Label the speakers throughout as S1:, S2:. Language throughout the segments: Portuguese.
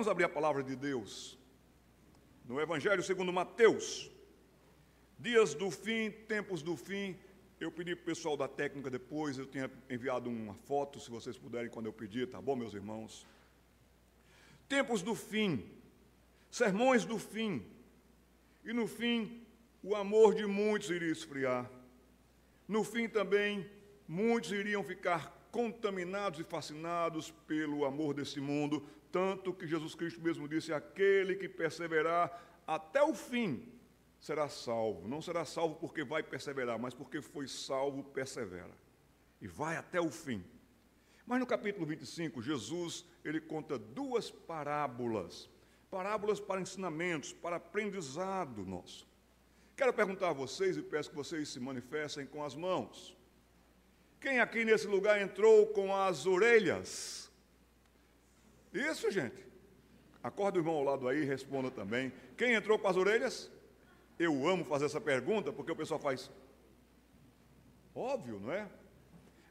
S1: Vamos abrir a palavra de Deus no Evangelho segundo Mateus. Dias do fim, tempos do fim. Eu pedi para o pessoal da técnica depois, eu tinha enviado uma foto, se vocês puderem, quando eu pedi, tá bom, meus irmãos? Tempos do fim, sermões do fim. E no fim, o amor de muitos iria esfriar. No fim também, muitos iriam ficar contaminados e fascinados pelo amor desse mundo, tanto que Jesus Cristo mesmo disse: aquele que perseverar até o fim será salvo. Não será salvo porque vai perseverar, mas porque foi salvo, persevera. E vai até o fim. Mas no capítulo 25, Jesus ele conta duas parábolas, parábolas para ensinamentos, para aprendizado nosso. Quero perguntar a vocês e peço que vocês se manifestem com as mãos. Quem aqui nesse lugar entrou com as orelhas? Isso, gente. Acorda o irmão ao lado aí e responda também. Quem entrou com as orelhas? Eu amo fazer essa pergunta porque o pessoal faz. Óbvio, não é?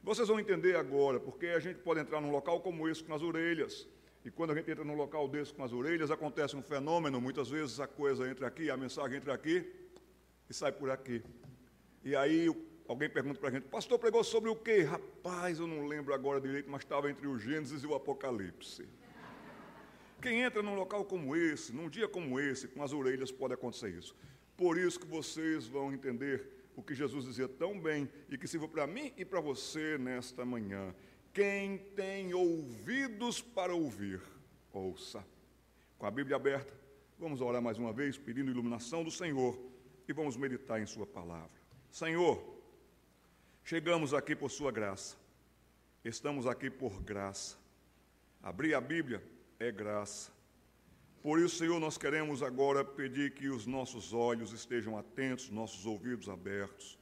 S1: Vocês vão entender agora, porque a gente pode entrar num local como esse com as orelhas. E quando a gente entra num local desse com as orelhas, acontece um fenômeno, muitas vezes a coisa entra aqui, a mensagem entra aqui e sai por aqui. E aí Alguém pergunta para a gente, pastor pregou sobre o quê? Rapaz, eu não lembro agora direito, mas estava entre o Gênesis e o Apocalipse. Quem entra num local como esse, num dia como esse, com as orelhas, pode acontecer isso. Por isso que vocês vão entender o que Jesus dizia tão bem e que sirva para mim e para você nesta manhã. Quem tem ouvidos para ouvir, ouça. Com a Bíblia aberta, vamos orar mais uma vez, pedindo iluminação do Senhor e vamos meditar em Sua palavra. Senhor, Chegamos aqui por Sua graça, estamos aqui por graça. Abrir a Bíblia é graça. Por isso, Senhor, nós queremos agora pedir que os nossos olhos estejam atentos, nossos ouvidos abertos,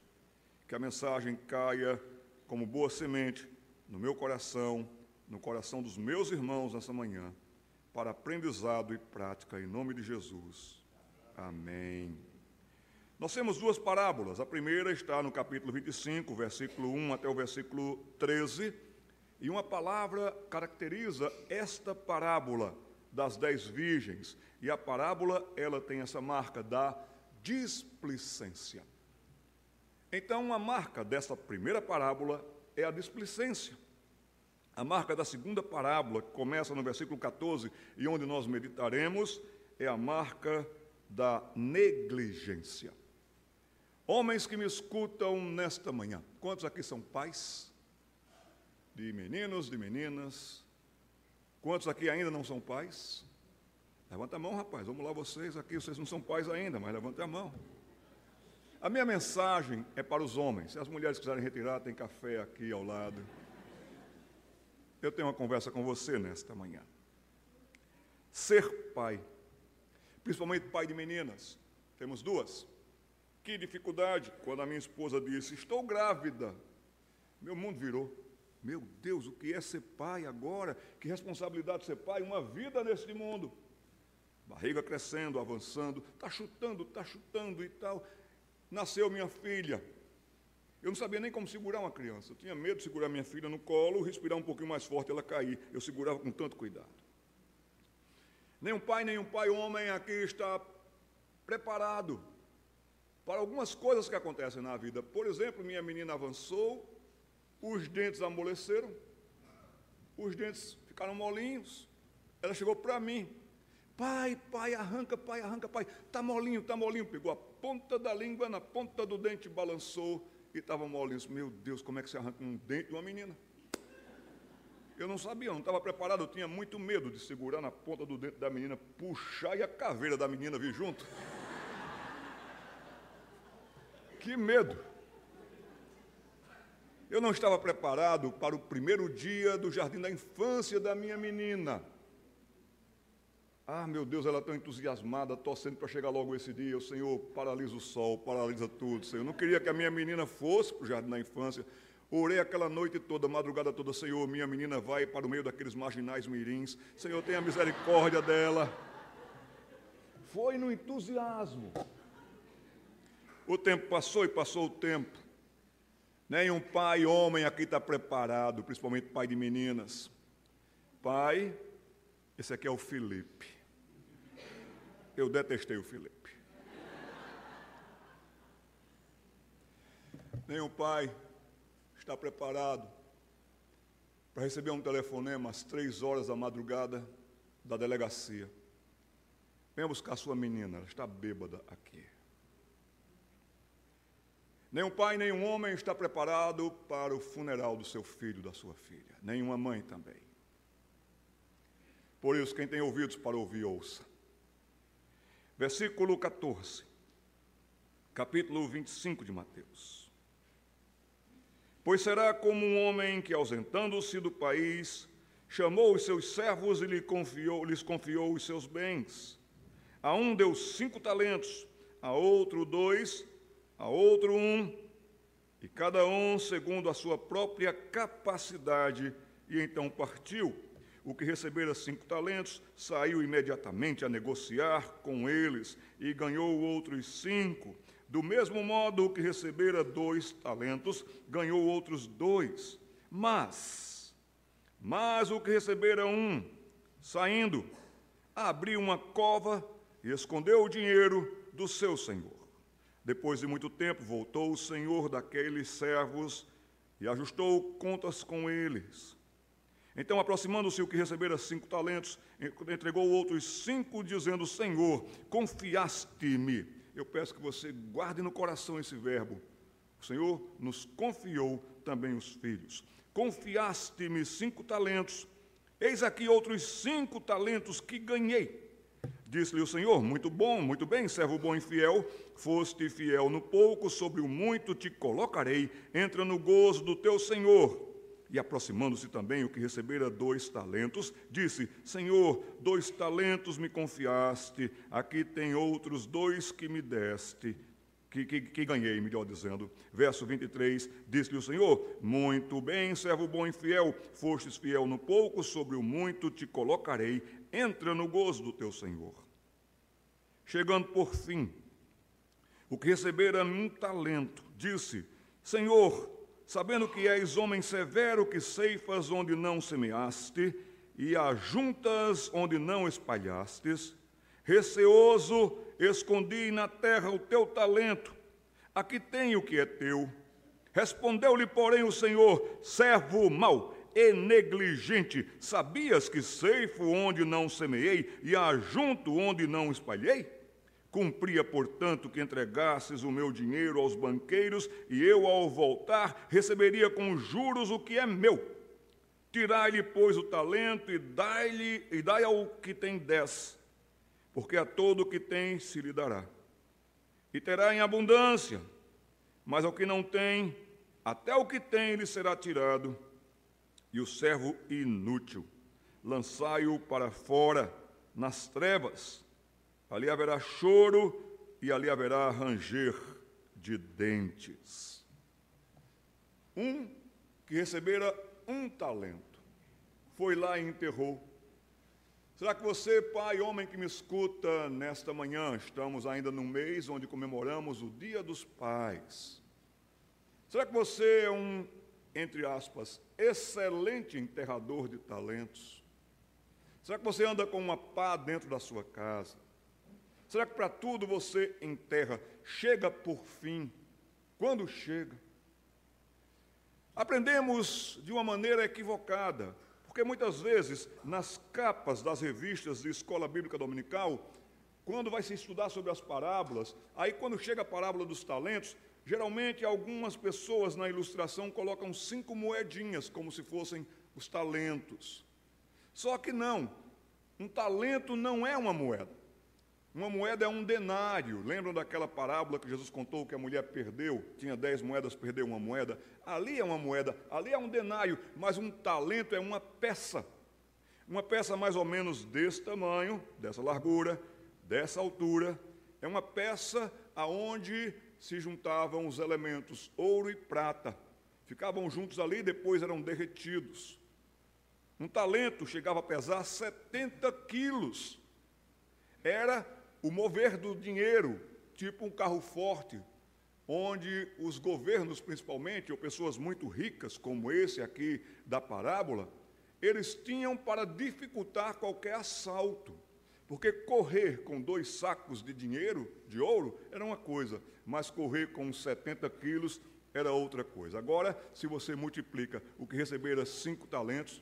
S1: que a mensagem caia como boa semente no meu coração, no coração dos meus irmãos nessa manhã, para aprendizado e prática, em nome de Jesus. Amém. Nós temos duas parábolas. A primeira está no capítulo 25, versículo 1 até o versículo 13. E uma palavra caracteriza esta parábola das dez virgens. E a parábola, ela tem essa marca da displicência. Então, a marca dessa primeira parábola é a displicência. A marca da segunda parábola, que começa no versículo 14 e onde nós meditaremos, é a marca da negligência. Homens que me escutam nesta manhã, quantos aqui são pais? De meninos, de meninas? Quantos aqui ainda não são pais? Levanta a mão, rapaz, vamos lá vocês aqui, vocês não são pais ainda, mas levanta a mão. A minha mensagem é para os homens. Se as mulheres quiserem retirar, tem café aqui ao lado. Eu tenho uma conversa com você nesta manhã. Ser pai, principalmente pai de meninas, temos duas. Que dificuldade quando a minha esposa disse: Estou grávida. Meu mundo virou. Meu Deus, o que é ser pai agora? Que responsabilidade ser pai? Uma vida neste mundo. Barriga crescendo, avançando, está chutando, está chutando e tal. Nasceu minha filha. Eu não sabia nem como segurar uma criança. Eu tinha medo de segurar minha filha no colo, respirar um pouquinho mais forte, ela cair. Eu segurava com tanto cuidado. Nenhum pai, nenhum pai homem aqui está preparado para algumas coisas que acontecem na vida. Por exemplo, minha menina avançou, os dentes amoleceram, os dentes ficaram molinhos. Ela chegou para mim, pai, pai, arranca, pai, arranca, pai, tá molinho, tá molinho. Pegou a ponta da língua na ponta do dente, balançou e estava molinho. Meu Deus, como é que se arranca um dente de uma menina? Eu não sabia, não estava preparado, eu tinha muito medo de segurar na ponta do dente da menina, puxar e a caveira da menina vir junto. Que medo! Eu não estava preparado para o primeiro dia do jardim da infância da minha menina. Ah, meu Deus, ela tão entusiasmada, torcendo para chegar logo esse dia. O Senhor paralisa o sol, paralisa tudo. Senhor, não queria que a minha menina fosse para o jardim da infância. Orei aquela noite toda, madrugada toda, Senhor, minha menina vai para o meio daqueles marginais mirins. Senhor, tenha misericórdia dela. Foi no entusiasmo. O tempo passou e passou o tempo. Nenhum pai, homem aqui está preparado, principalmente pai de meninas. Pai Esse aqui é o Felipe. Eu detestei o Felipe. Nenhum pai está preparado para receber um telefonema às três horas da madrugada da delegacia. Venha buscar sua menina, ela está bêbada aqui. Nenhum pai, nenhum homem está preparado para o funeral do seu filho, da sua filha. Nenhuma mãe também. Por isso, quem tem ouvidos para ouvir, ouça. Versículo 14, capítulo 25 de Mateus. Pois será como um homem que, ausentando-se do país, chamou os seus servos e lhe confiou, lhes confiou os seus bens. A um deu cinco talentos, a outro dois, a outro um, e cada um segundo a sua própria capacidade, e então partiu. O que recebera cinco talentos saiu imediatamente a negociar com eles e ganhou outros cinco. Do mesmo modo, o que recebera dois talentos ganhou outros dois. Mas, mas o que recebera um, saindo, abriu uma cova e escondeu o dinheiro do seu senhor. Depois de muito tempo, voltou o senhor daqueles servos e ajustou contas com eles. Então, aproximando-se o que recebera cinco talentos, entregou outros cinco, dizendo: Senhor, confiaste-me. Eu peço que você guarde no coração esse verbo. O Senhor nos confiou também os filhos. Confiaste-me cinco talentos, eis aqui outros cinco talentos que ganhei. Disse-lhe o Senhor: Muito bom, muito bem, servo bom e fiel. Foste fiel no pouco, sobre o muito te colocarei. Entra no gozo do teu Senhor. E aproximando-se também o que recebera dois talentos, disse: Senhor, dois talentos me confiaste, aqui tem outros dois que me deste. Que, que, que, ganhei, melhor dizendo. Verso 23, disse-lhe o Senhor: Muito bem, servo bom e fiel, fostes fiel no pouco, sobre o muito te colocarei, entra no gozo do teu Senhor. Chegando por fim, o que recebera um talento, disse: Senhor, sabendo que és homem severo, que ceifas onde não semeaste, e ajuntas onde não espalhastes, receoso, escondi na terra o teu talento, aqui tenho o que é teu. Respondeu-lhe, porém, o Senhor: servo mau e negligente, sabias que ceifo onde não semeei e ajunto onde não espalhei? Cumpria, portanto, que entregasses o meu dinheiro aos banqueiros, e eu, ao voltar, receberia com juros o que é meu. Tirai-lhe, pois, o talento e dai-lhe e dai ao que tem dez, porque a todo o que tem se lhe dará. E terá em abundância, mas ao que não tem, até o que tem lhe será tirado e o servo inútil. Lançai-o para fora, nas trevas. Ali haverá choro e ali haverá ranger de dentes. Um que recebera um talento, foi lá e enterrou. Será que você, pai, homem que me escuta nesta manhã, estamos ainda no mês onde comemoramos o Dia dos Pais. Será que você é um entre aspas, excelente enterrador de talentos? Será que você anda com uma pá dentro da sua casa? Será que para tudo você enterra? Chega por fim. Quando chega? Aprendemos de uma maneira equivocada, porque muitas vezes nas capas das revistas de escola bíblica dominical, quando vai se estudar sobre as parábolas, aí quando chega a parábola dos talentos, Geralmente, algumas pessoas na ilustração colocam cinco moedinhas, como se fossem os talentos. Só que não, um talento não é uma moeda. Uma moeda é um denário. Lembram daquela parábola que Jesus contou que a mulher perdeu? Tinha dez moedas, perdeu uma moeda. Ali é uma moeda, ali é um denário, mas um talento é uma peça. Uma peça mais ou menos desse tamanho, dessa largura, dessa altura. É uma peça aonde se juntavam os elementos ouro e prata, ficavam juntos ali e depois eram derretidos. Um talento chegava a pesar 70 quilos. Era o mover do dinheiro, tipo um carro forte, onde os governos, principalmente, ou pessoas muito ricas, como esse aqui da parábola, eles tinham para dificultar qualquer assalto. Porque correr com dois sacos de dinheiro, de ouro, era uma coisa, mas correr com 70 quilos era outra coisa. Agora, se você multiplica o que recebera cinco talentos,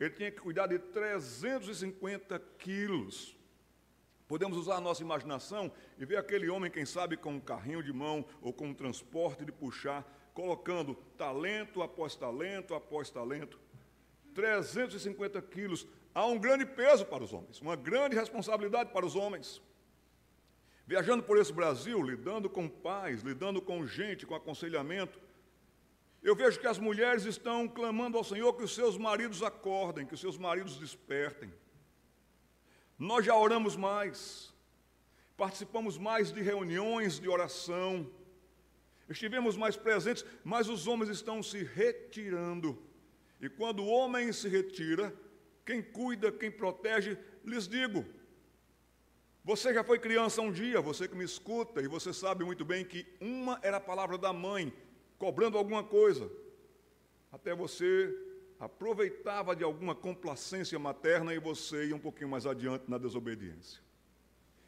S1: ele tinha que cuidar de 350 quilos. Podemos usar a nossa imaginação e ver aquele homem, quem sabe, com um carrinho de mão ou com um transporte de puxar, colocando talento após talento após talento. 350 quilos. Há um grande peso para os homens, uma grande responsabilidade para os homens. Viajando por esse Brasil, lidando com pais, lidando com gente, com aconselhamento, eu vejo que as mulheres estão clamando ao Senhor que os seus maridos acordem, que os seus maridos despertem. Nós já oramos mais, participamos mais de reuniões de oração, estivemos mais presentes, mas os homens estão se retirando. E quando o homem se retira, quem cuida, quem protege, lhes digo: você já foi criança um dia, você que me escuta, e você sabe muito bem que uma era a palavra da mãe, cobrando alguma coisa. Até você aproveitava de alguma complacência materna e você ia um pouquinho mais adiante na desobediência.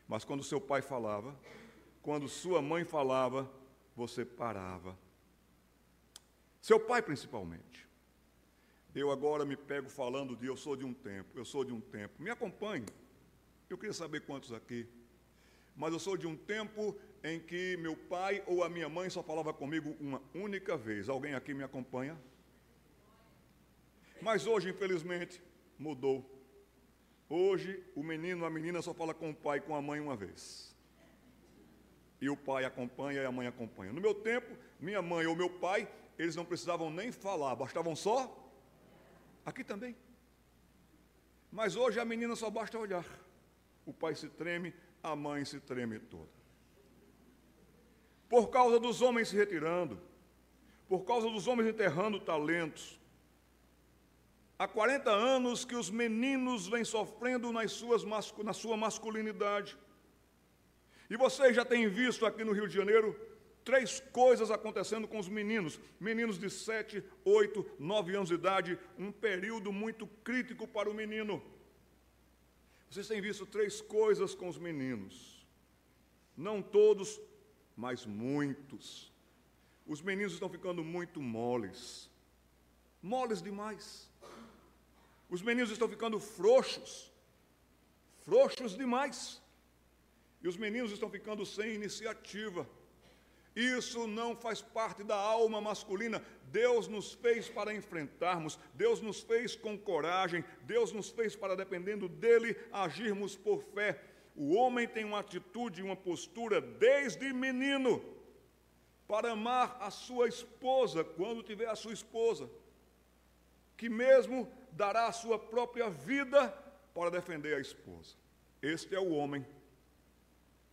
S1: Mas quando seu pai falava, quando sua mãe falava, você parava. Seu pai principalmente. Eu agora me pego falando de eu sou de um tempo, eu sou de um tempo. Me acompanhe. Eu queria saber quantos aqui. Mas eu sou de um tempo em que meu pai ou a minha mãe só falava comigo uma única vez. Alguém aqui me acompanha? Mas hoje, infelizmente, mudou. Hoje, o menino, a menina só fala com o pai e com a mãe uma vez. E o pai acompanha e a mãe acompanha. No meu tempo, minha mãe ou meu pai, eles não precisavam nem falar, bastavam só. Aqui também. Mas hoje a menina só basta olhar. O pai se treme, a mãe se treme toda. Por causa dos homens se retirando, por causa dos homens enterrando talentos, Há 40 anos que os meninos vêm sofrendo nas suas, na sua masculinidade. E vocês já têm visto aqui no Rio de Janeiro três coisas acontecendo com os meninos. Meninos de 7, 8, 9 anos de idade, um período muito crítico para o menino. Vocês têm visto três coisas com os meninos. Não todos, mas muitos. Os meninos estão ficando muito moles. Moles demais. Os meninos estão ficando frouxos, frouxos demais. E os meninos estão ficando sem iniciativa. Isso não faz parte da alma masculina. Deus nos fez para enfrentarmos, Deus nos fez com coragem, Deus nos fez para, dependendo dele, agirmos por fé. O homem tem uma atitude, uma postura desde menino para amar a sua esposa quando tiver a sua esposa, que mesmo dará a sua própria vida para defender a esposa. Este é o homem.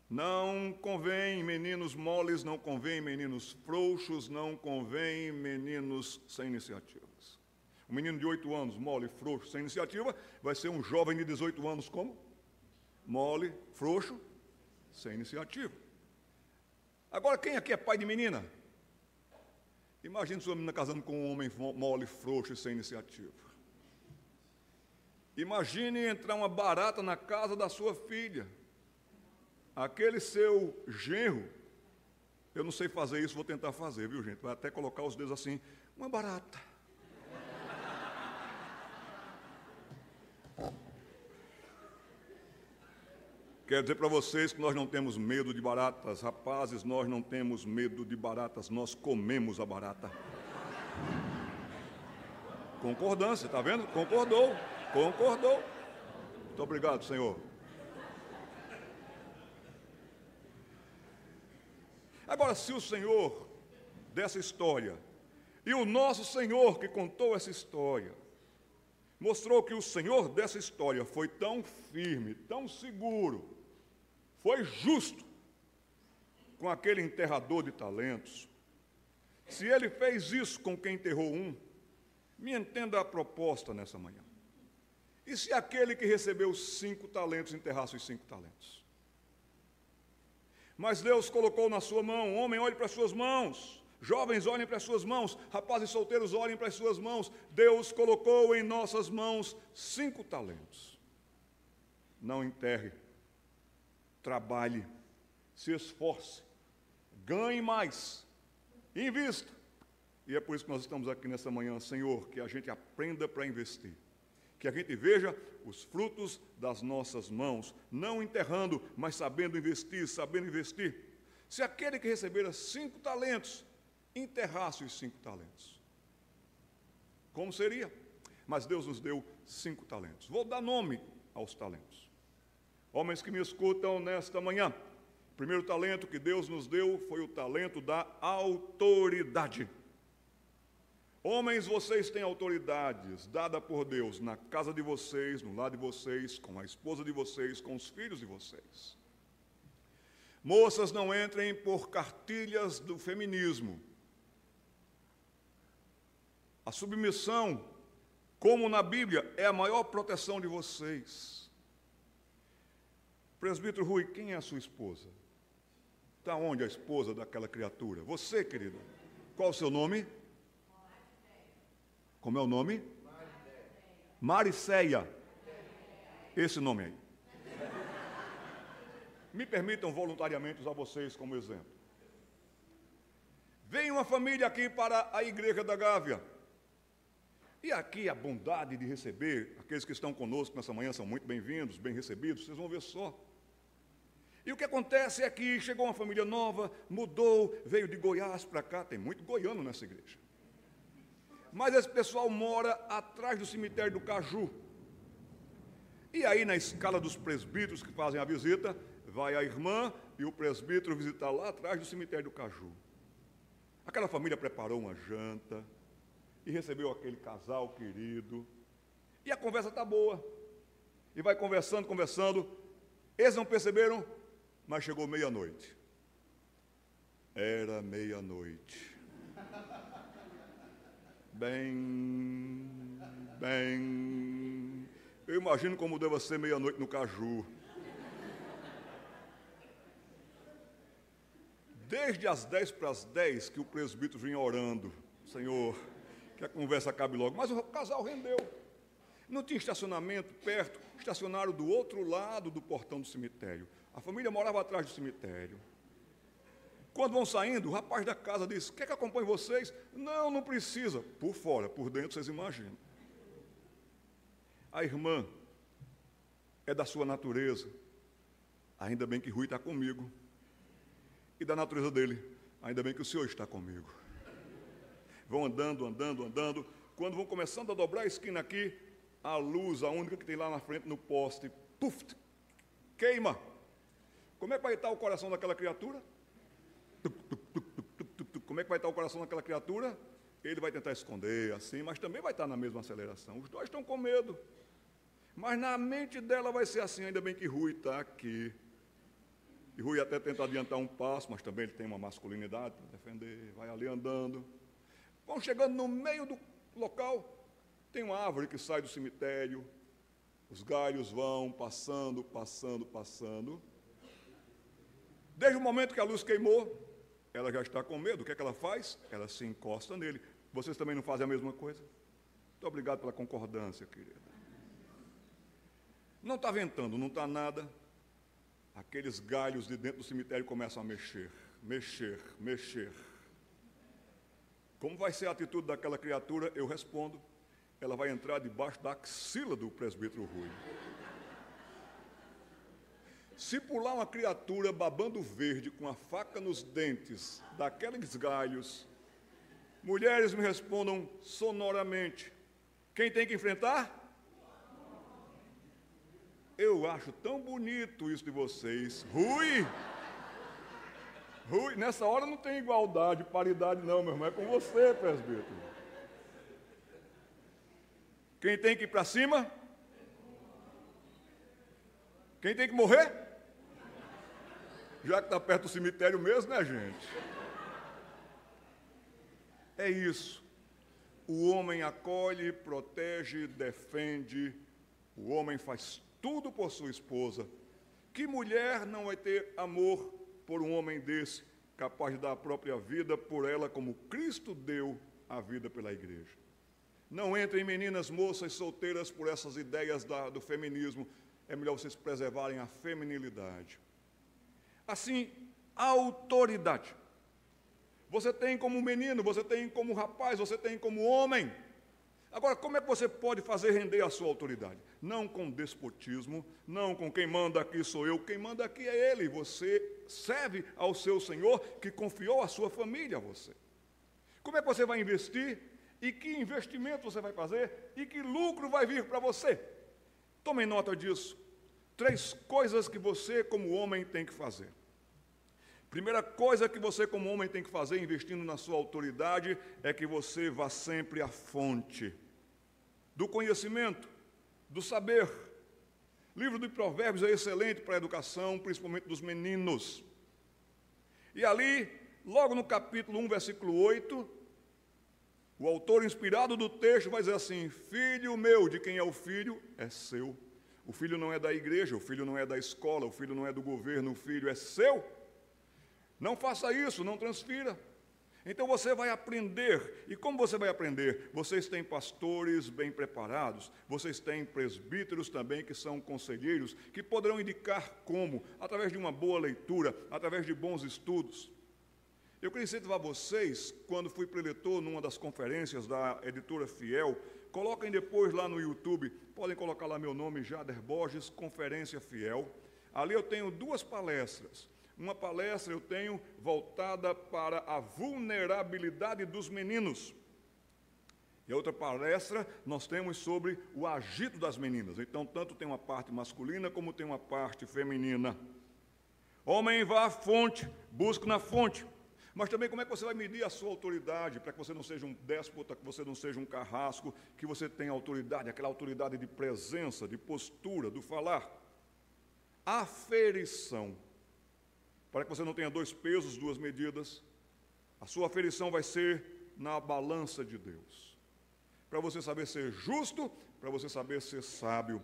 S1: Não convém meninos moles, não convém meninos frouxos, não convém meninos sem iniciativas. Um menino de 8 anos, mole, frouxo, sem iniciativa, vai ser um jovem de 18 anos como? Mole, frouxo, sem iniciativa. Agora, quem aqui é pai de menina? Imagine sua menina casando com um homem mole, frouxo e sem iniciativa. Imagine entrar uma barata na casa da sua filha. Aquele seu genro, eu não sei fazer isso, vou tentar fazer, viu gente? Vai até colocar os dedos assim, uma barata. Quero dizer para vocês que nós não temos medo de baratas, rapazes, nós não temos medo de baratas, nós comemos a barata. Concordância, está vendo? Concordou. Concordou. Muito obrigado, Senhor. Agora, se o Senhor dessa história e o nosso Senhor que contou essa história mostrou que o Senhor dessa história foi tão firme, tão seguro, foi justo com aquele enterrador de talentos. Se ele fez isso com quem enterrou um, me entenda a proposta nessa manhã. E se aquele que recebeu cinco talentos enterrasse os cinco talentos? Mas Deus colocou na sua mão, homem, olhe para as suas mãos, Jovens, olhem para as suas mãos. Rapazes solteiros, olhem para as suas mãos. Deus colocou em nossas mãos cinco talentos. Não enterre. Trabalhe. Se esforce. Ganhe mais. Invista. E é por isso que nós estamos aqui nessa manhã, Senhor, que a gente aprenda para investir. Que a gente veja os frutos das nossas mãos, não enterrando, mas sabendo investir, sabendo investir. Se aquele que recebera cinco talentos enterrasse os cinco talentos, como seria? Mas Deus nos deu cinco talentos. Vou dar nome aos talentos. Homens que me escutam nesta manhã, o primeiro talento que Deus nos deu foi o talento da autoridade. Homens, vocês têm autoridades dada por Deus na casa de vocês, no lado de vocês, com a esposa de vocês, com os filhos de vocês. Moças, não entrem por cartilhas do feminismo. A submissão, como na Bíblia, é a maior proteção de vocês. Presbítero Rui, quem é a sua esposa? Está onde a esposa daquela criatura? Você, querida. Qual o seu nome? Como é o nome? Mariceia. Esse nome aí. Me permitam voluntariamente usar vocês como exemplo. Vem uma família aqui para a igreja da Gávea. E aqui a bondade de receber, aqueles que estão conosco nessa manhã são muito bem-vindos, bem recebidos, vocês vão ver só. E o que acontece é que chegou uma família nova, mudou, veio de Goiás para cá, tem muito goiano nessa igreja. Mas esse pessoal mora atrás do cemitério do Caju. E aí, na escala dos presbíteros que fazem a visita, vai a irmã e o presbítero visitar lá atrás do cemitério do Caju. Aquela família preparou uma janta e recebeu aquele casal querido. E a conversa está boa. E vai conversando, conversando. Eles não perceberam, mas chegou meia-noite. Era meia-noite. Bem, bem. Eu imagino como deva ser meia-noite no caju. Desde as 10 para as 10 que o presbítero vinha orando, Senhor, que a conversa acabe logo. Mas o casal rendeu. Não tinha estacionamento perto, estacionaram do outro lado do portão do cemitério. A família morava atrás do cemitério. Quando vão saindo, o rapaz da casa diz: Quer que acompanhe vocês? Não, não precisa. Por fora, por dentro, vocês imaginam. A irmã é da sua natureza. Ainda bem que Rui está comigo. E da natureza dele, ainda bem que o Senhor está comigo. Vão andando, andando, andando. Quando vão começando a dobrar a esquina aqui, a luz, a única que tem lá na frente no poste, puf, queima. Como é vai estar o coração daquela criatura? Como é que vai estar o coração daquela criatura? Ele vai tentar esconder assim, mas também vai estar na mesma aceleração. Os dois estão com medo. Mas na mente dela vai ser assim, ainda bem que Rui está aqui. E Rui até tenta adiantar um passo, mas também ele tem uma masculinidade para defender, vai ali andando. Vão chegando no meio do local, tem uma árvore que sai do cemitério, os galhos vão passando, passando, passando. Desde o momento que a luz queimou, ela já está com medo. O que é que ela faz? Ela se encosta nele. Vocês também não fazem a mesma coisa? Muito obrigado pela concordância, querida. Não está ventando, não está nada. Aqueles galhos de dentro do cemitério começam a mexer, mexer, mexer. Como vai ser a atitude daquela criatura? Eu respondo. Ela vai entrar debaixo da axila do presbítero Rui. Se pular uma criatura babando verde com a faca nos dentes daqueles galhos, mulheres me respondam sonoramente: quem tem que enfrentar? Eu acho tão bonito isso de vocês. Rui! Rui, nessa hora não tem igualdade, paridade, não, meu irmão. É com você, presbítero. Quem tem que ir para cima? Quem tem que morrer? Já que está perto do cemitério mesmo, né, gente? É isso. O homem acolhe, protege, defende. O homem faz tudo por sua esposa. Que mulher não vai ter amor por um homem desse capaz de dar a própria vida por ela, como Cristo deu a vida pela igreja. Não entrem meninas, moças solteiras por essas ideias da, do feminismo. É melhor vocês preservarem a feminilidade. Assim, autoridade. Você tem como menino, você tem como rapaz, você tem como homem. Agora, como é que você pode fazer render a sua autoridade? Não com despotismo, não com quem manda aqui sou eu, quem manda aqui é ele. Você serve ao seu Senhor que confiou a sua família a você. Como é que você vai investir? E que investimento você vai fazer? E que lucro vai vir para você? Tome nota disso. Três coisas que você, como homem, tem que fazer. Primeira coisa que você, como homem, tem que fazer investindo na sua autoridade é que você vá sempre à fonte do conhecimento, do saber. Livro de Provérbios é excelente para a educação, principalmente dos meninos. E ali, logo no capítulo 1, versículo 8, o autor inspirado do texto vai dizer assim: Filho meu, de quem é o filho? É seu. O filho não é da igreja, o filho não é da escola, o filho não é do governo, o filho é seu. Não faça isso, não transfira. Então você vai aprender. E como você vai aprender? Vocês têm pastores bem preparados, vocês têm presbíteros também que são conselheiros, que poderão indicar como, através de uma boa leitura, através de bons estudos. Eu queria incentivar vocês, quando fui preletor numa das conferências da editora Fiel, coloquem depois lá no YouTube, podem colocar lá meu nome, Jader Borges, Conferência Fiel. Ali eu tenho duas palestras. Uma palestra eu tenho voltada para a vulnerabilidade dos meninos. E a outra palestra nós temos sobre o agito das meninas. Então, tanto tem uma parte masculina como tem uma parte feminina. Homem, vá à fonte, busque na fonte. Mas também como é que você vai medir a sua autoridade, para que você não seja um déspota, que você não seja um carrasco, que você tenha autoridade, aquela autoridade de presença, de postura, do falar. Aferição para que você não tenha dois pesos, duas medidas. A sua aferição vai ser na balança de Deus. Para você saber ser justo, para você saber ser sábio.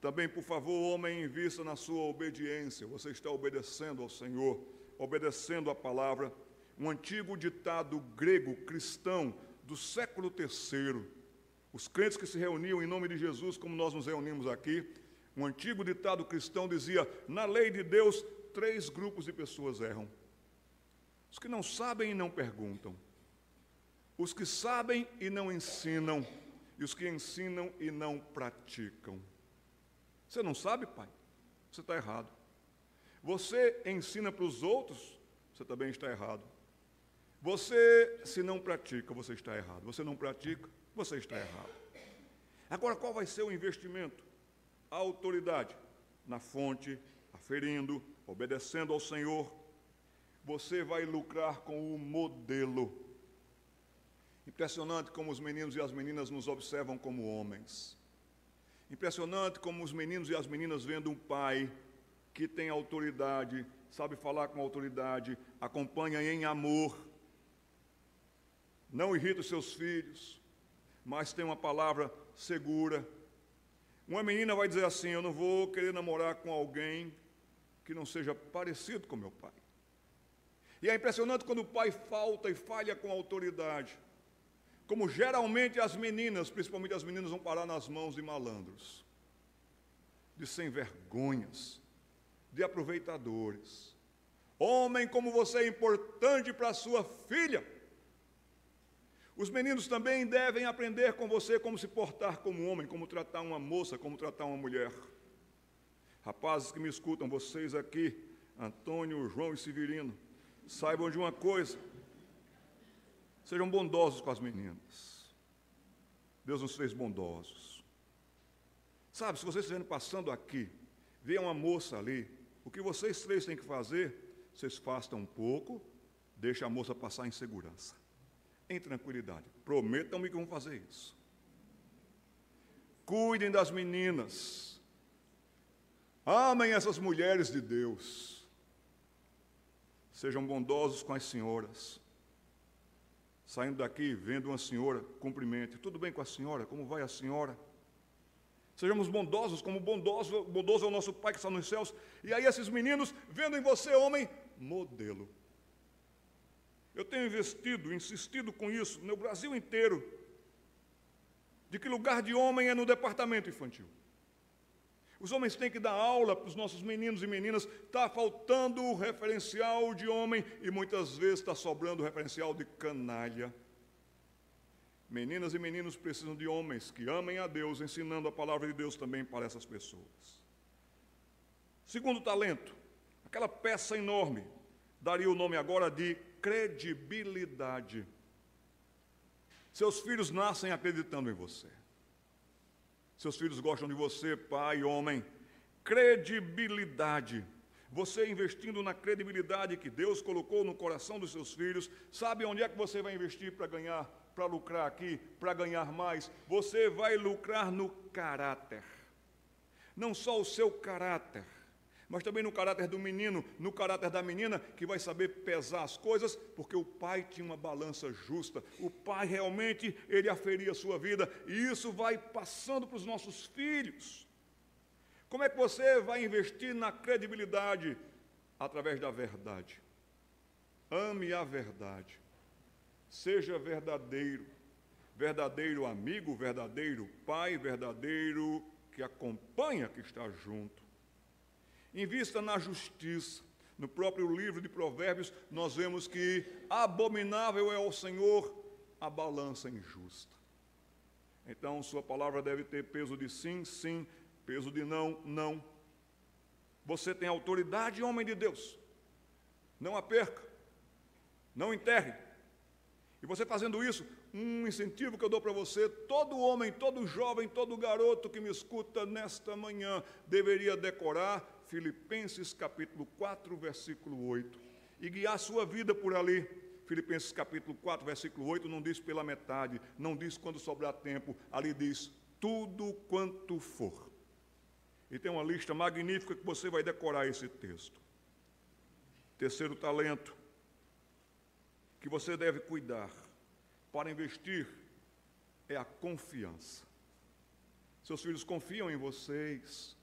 S1: Também, por favor, homem, invista na sua obediência. Você está obedecendo ao Senhor, obedecendo a palavra. Um antigo ditado grego cristão do século III. Os crentes que se reuniam em nome de Jesus, como nós nos reunimos aqui, um antigo ditado cristão dizia: na lei de Deus três grupos de pessoas erram: os que não sabem e não perguntam, os que sabem e não ensinam, e os que ensinam e não praticam. Você não sabe, pai? Você está errado. Você ensina para os outros, você também está errado. Você, se não pratica, você está errado. Você não pratica, você está errado. Agora, qual vai ser o investimento? A autoridade na fonte, aferindo, obedecendo ao Senhor, você vai lucrar com o modelo. Impressionante como os meninos e as meninas nos observam como homens. Impressionante como os meninos e as meninas vendo um pai que tem autoridade, sabe falar com autoridade, acompanha em amor, não irrita os seus filhos, mas tem uma palavra segura. Uma menina vai dizer assim: Eu não vou querer namorar com alguém que não seja parecido com meu pai. E é impressionante quando o pai falta e falha com autoridade. Como geralmente as meninas, principalmente as meninas, vão parar nas mãos de malandros, de sem vergonhas, de aproveitadores. Homem como você é importante para a sua filha. Os meninos também devem aprender com você como se portar como homem, como tratar uma moça, como tratar uma mulher. Rapazes que me escutam, vocês aqui, Antônio, João e Severino, saibam de uma coisa: sejam bondosos com as meninas. Deus nos fez bondosos. Sabe, se vocês estiverem passando aqui, vê uma moça ali, o que vocês três têm que fazer? Vocês fastam um pouco, deixa a moça passar em segurança, em tranquilidade. Prometam-me que vão fazer isso. Cuidem das meninas Amem essas mulheres de Deus. Sejam bondosos com as senhoras. Saindo daqui, vendo uma senhora, cumprimente. Tudo bem com a senhora? Como vai a senhora? Sejamos bondosos, como bondoso, bondoso é o nosso Pai que está nos céus. E aí, esses meninos, vendo em você, homem, modelo. Eu tenho investido, insistido com isso no Brasil inteiro, de que lugar de homem é no departamento infantil. Os homens têm que dar aula para os nossos meninos e meninas. Está faltando o referencial de homem e muitas vezes está sobrando o referencial de canalha. Meninas e meninos precisam de homens que amem a Deus, ensinando a palavra de Deus também para essas pessoas. Segundo talento, aquela peça enorme, daria o nome agora de credibilidade. Seus filhos nascem acreditando em você. Seus filhos gostam de você, pai, homem. Credibilidade. Você investindo na credibilidade que Deus colocou no coração dos seus filhos, sabe onde é que você vai investir para ganhar, para lucrar aqui, para ganhar mais? Você vai lucrar no caráter. Não só o seu caráter, mas também no caráter do menino, no caráter da menina, que vai saber pesar as coisas, porque o pai tinha uma balança justa. O pai realmente, ele aferia a sua vida, e isso vai passando para os nossos filhos. Como é que você vai investir na credibilidade? Através da verdade. Ame a verdade. Seja verdadeiro. Verdadeiro amigo, verdadeiro pai, verdadeiro que acompanha, que está junto. Invista na justiça. No próprio livro de Provérbios, nós vemos que abominável é ao Senhor a balança injusta. Então, sua palavra deve ter peso de sim, sim, peso de não, não. Você tem autoridade, homem de Deus. Não a perca. Não enterre. E você fazendo isso, um incentivo que eu dou para você: todo homem, todo jovem, todo garoto que me escuta nesta manhã deveria decorar Filipenses capítulo 4, versículo 8, e guiar sua vida por ali. Filipenses capítulo 4, versículo 8 não diz pela metade, não diz quando sobrar tempo, ali diz tudo quanto for. E tem uma lista magnífica que você vai decorar esse texto. Terceiro talento que você deve cuidar para investir é a confiança. Seus filhos confiam em vocês,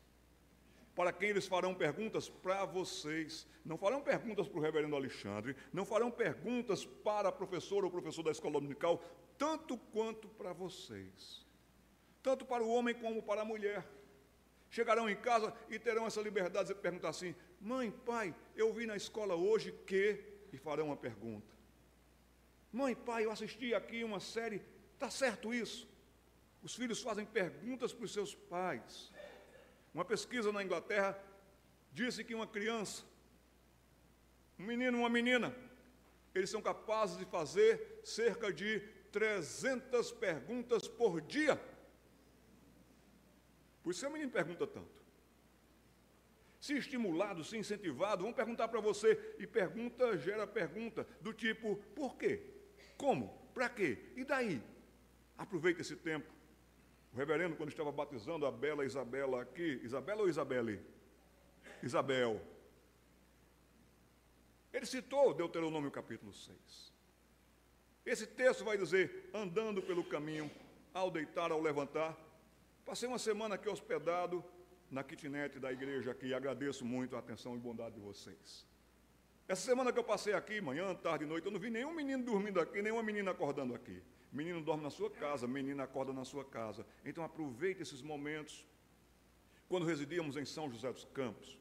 S1: para quem eles farão perguntas? Para vocês. Não farão perguntas para o reverendo Alexandre, não farão perguntas para a professora ou professor da escola dominical, tanto quanto para vocês. Tanto para o homem como para a mulher. Chegarão em casa e terão essa liberdade de perguntar assim: mãe, pai, eu vi na escola hoje que. E farão uma pergunta. Mãe, pai, eu assisti aqui uma série, está certo isso? Os filhos fazem perguntas para os seus pais. Uma pesquisa na Inglaterra disse que uma criança, um menino uma menina, eles são capazes de fazer cerca de 300 perguntas por dia. Por isso o menino pergunta tanto. Se estimulado, se incentivado, vão perguntar para você. E pergunta gera pergunta, do tipo: por quê? Como? Para quê? E daí? Aproveite esse tempo o reverendo, quando estava batizando a bela Isabela aqui, Isabela ou Isabelle? Isabel. Ele citou Deuteronômio capítulo 6. Esse texto vai dizer: andando pelo caminho, ao deitar, ao levantar. Passei uma semana aqui hospedado na kitnet da igreja aqui agradeço muito a atenção e bondade de vocês. Essa semana que eu passei aqui, manhã, tarde e noite, eu não vi nenhum menino dormindo aqui, nenhuma menina acordando aqui. Menino dorme na sua casa, menina acorda na sua casa. Então aproveite esses momentos. Quando residíamos em São José dos Campos,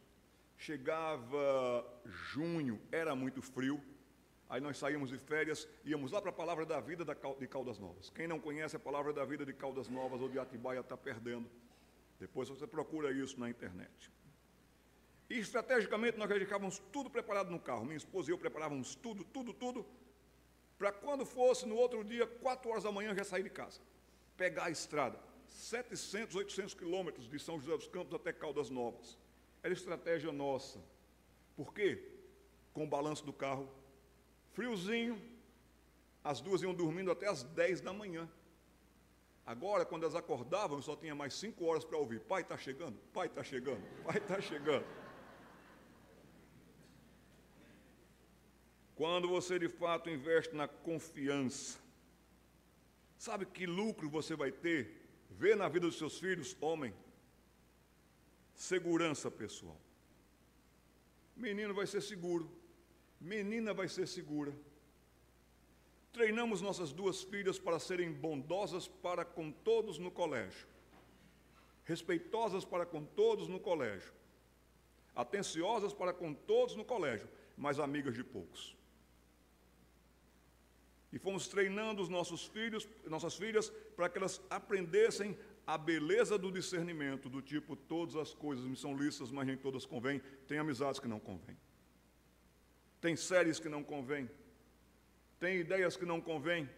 S1: chegava junho, era muito frio. Aí nós saímos de férias, íamos lá para a Palavra da Vida de Caldas Novas. Quem não conhece a Palavra da Vida de Caldas Novas ou de Atibaia está perdendo. Depois você procura isso na internet. E estrategicamente nós já ficávamos tudo preparado no carro. Minha esposa e eu preparávamos tudo, tudo, tudo para quando fosse no outro dia, quatro horas da manhã, já sair de casa, pegar a estrada, 700, 800 quilômetros de São José dos Campos até Caldas Novas. Era estratégia nossa. Por quê? Com o balanço do carro, friozinho, as duas iam dormindo até as 10 da manhã. Agora, quando elas acordavam, só tinha mais cinco horas para ouvir: pai está chegando, pai está chegando, pai está chegando. Quando você de fato investe na confiança, sabe que lucro você vai ter? Ver na vida dos seus filhos, homem, segurança pessoal. Menino vai ser seguro, menina vai ser segura. Treinamos nossas duas filhas para serem bondosas para com todos no colégio, respeitosas para com todos no colégio, atenciosas para com todos no colégio, mas amigas de poucos. E fomos treinando os nossos filhos, nossas filhas, para que elas aprendessem a beleza do discernimento, do tipo, todas as coisas me são lícitas, mas nem todas convêm. Tem amizades que não convêm. Tem séries que não convêm. Tem ideias que não convêm.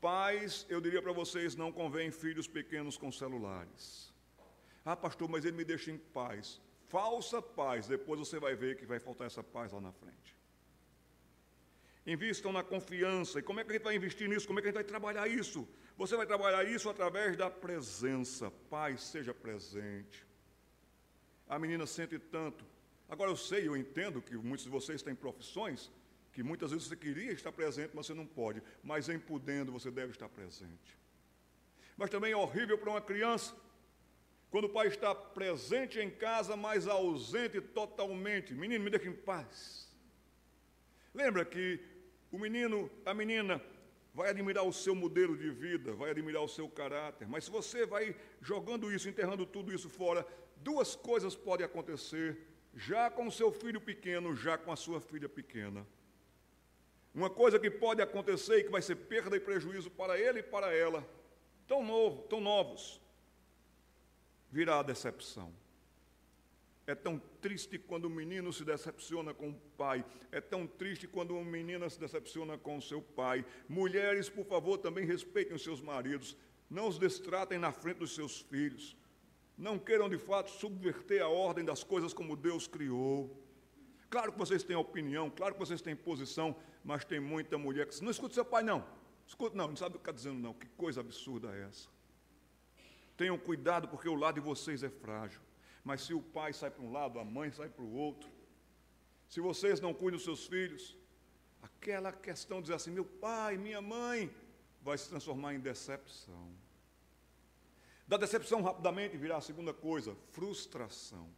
S1: Pais, eu diria para vocês, não convém filhos pequenos com celulares. Ah, pastor, mas ele me deixa em paz. Falsa paz, depois você vai ver que vai faltar essa paz lá na frente. Invistam na confiança. E como é que a gente vai investir nisso? Como é que a gente vai trabalhar isso? Você vai trabalhar isso através da presença. Pai, seja presente. A menina sente tanto. Agora eu sei, eu entendo que muitos de vocês têm profissões que muitas vezes você queria estar presente, mas você não pode. Mas em podendo, você deve estar presente. Mas também é horrível para uma criança quando o pai está presente em casa, mas ausente totalmente. Menino, me deixa em paz. Lembra que o menino, a menina, vai admirar o seu modelo de vida, vai admirar o seu caráter, mas se você vai jogando isso, enterrando tudo isso fora, duas coisas podem acontecer, já com o seu filho pequeno, já com a sua filha pequena. Uma coisa que pode acontecer e que vai ser perda e prejuízo para ele e para ela, tão novo, tão novos, virá a decepção. É tão triste quando o menino se decepciona com o pai. É tão triste quando uma menina se decepciona com o seu pai. Mulheres, por favor, também respeitem os seus maridos. Não os destratem na frente dos seus filhos. Não queiram, de fato, subverter a ordem das coisas como Deus criou. Claro que vocês têm opinião, claro que vocês têm posição, mas tem muita mulher que diz, não escuta seu pai, não. Escuta, não, não sabe o que está dizendo, não. Que coisa absurda é essa? Tenham cuidado, porque o lado de vocês é frágil. Mas se o pai sai para um lado, a mãe sai para o outro, se vocês não cuidam dos seus filhos, aquela questão de dizer assim, meu pai, minha mãe, vai se transformar em decepção. Da decepção, rapidamente, virá a segunda coisa, frustração.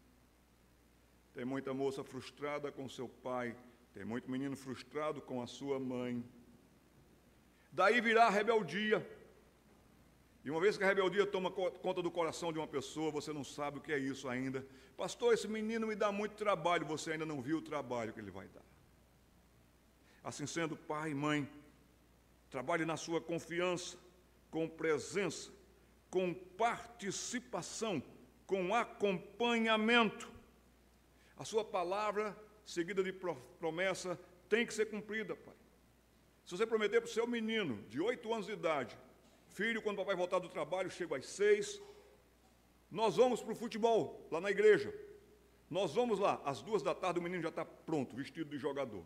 S1: Tem muita moça frustrada com seu pai, tem muito menino frustrado com a sua mãe. Daí virá a rebeldia. E uma vez que a rebeldia toma conta do coração de uma pessoa, você não sabe o que é isso ainda. Pastor, esse menino me dá muito trabalho, você ainda não viu o trabalho que ele vai dar. Assim sendo, pai e mãe, trabalhe na sua confiança, com presença, com participação, com acompanhamento. A sua palavra, seguida de promessa, tem que ser cumprida, pai. Se você prometer para o seu menino de oito anos de idade Filho, quando o papai voltar do trabalho, chego às seis. Nós vamos para o futebol, lá na igreja. Nós vamos lá, às duas da tarde, o menino já está pronto, vestido de jogador.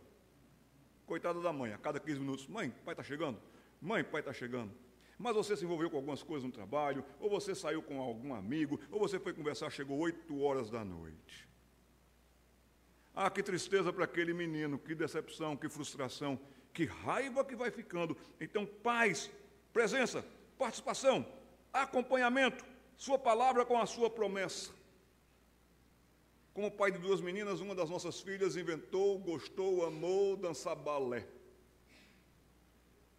S1: Coitada da mãe, a cada 15 minutos, mãe, pai está chegando? Mãe, pai está chegando. Mas você se envolveu com algumas coisas no trabalho, ou você saiu com algum amigo, ou você foi conversar, chegou 8 horas da noite. Ah, que tristeza para aquele menino, que decepção, que frustração, que raiva que vai ficando. Então, pais, presença, participação, acompanhamento, sua palavra com a sua promessa. Como pai de duas meninas, uma das nossas filhas inventou, gostou, amou dançar balé.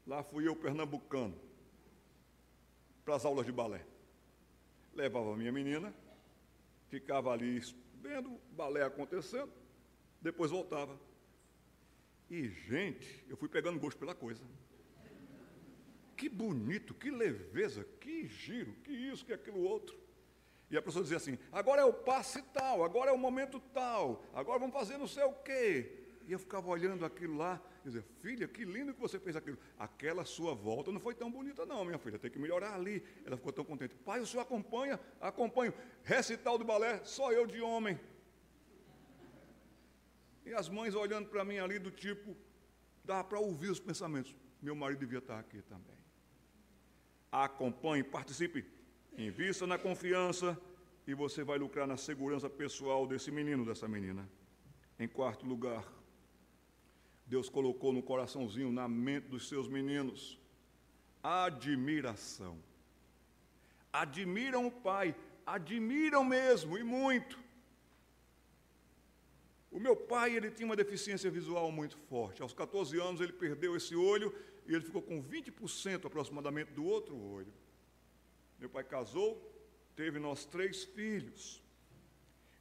S1: Lá fui eu, pernambucano, para as aulas de balé. Levava a minha menina, ficava ali vendo balé acontecendo, depois voltava. E, gente, eu fui pegando gosto pela coisa que bonito, que leveza, que giro, que isso, que aquilo outro. E a pessoa dizia assim: agora é o passe tal, agora é o momento tal, agora vamos fazer não sei o quê. E eu ficava olhando aquilo lá e dizia: filha, que lindo que você fez aquilo. Aquela sua volta não foi tão bonita, não, minha filha, tem que melhorar ali. Ela ficou tão contente. Pai, o senhor acompanha? Acompanho. Recital do balé, só eu de homem. E as mães olhando para mim ali do tipo, dá para ouvir os pensamentos. Meu marido devia estar aqui também acompanhe, participe, invista na confiança e você vai lucrar na segurança pessoal desse menino, dessa menina. Em quarto lugar, Deus colocou no coraçãozinho, na mente dos seus meninos, admiração. Admiram o pai, admiram mesmo e muito. O meu pai, ele tinha uma deficiência visual muito forte. Aos 14 anos ele perdeu esse olho e ele ficou com 20% aproximadamente do outro olho. Meu pai casou, teve nós três filhos.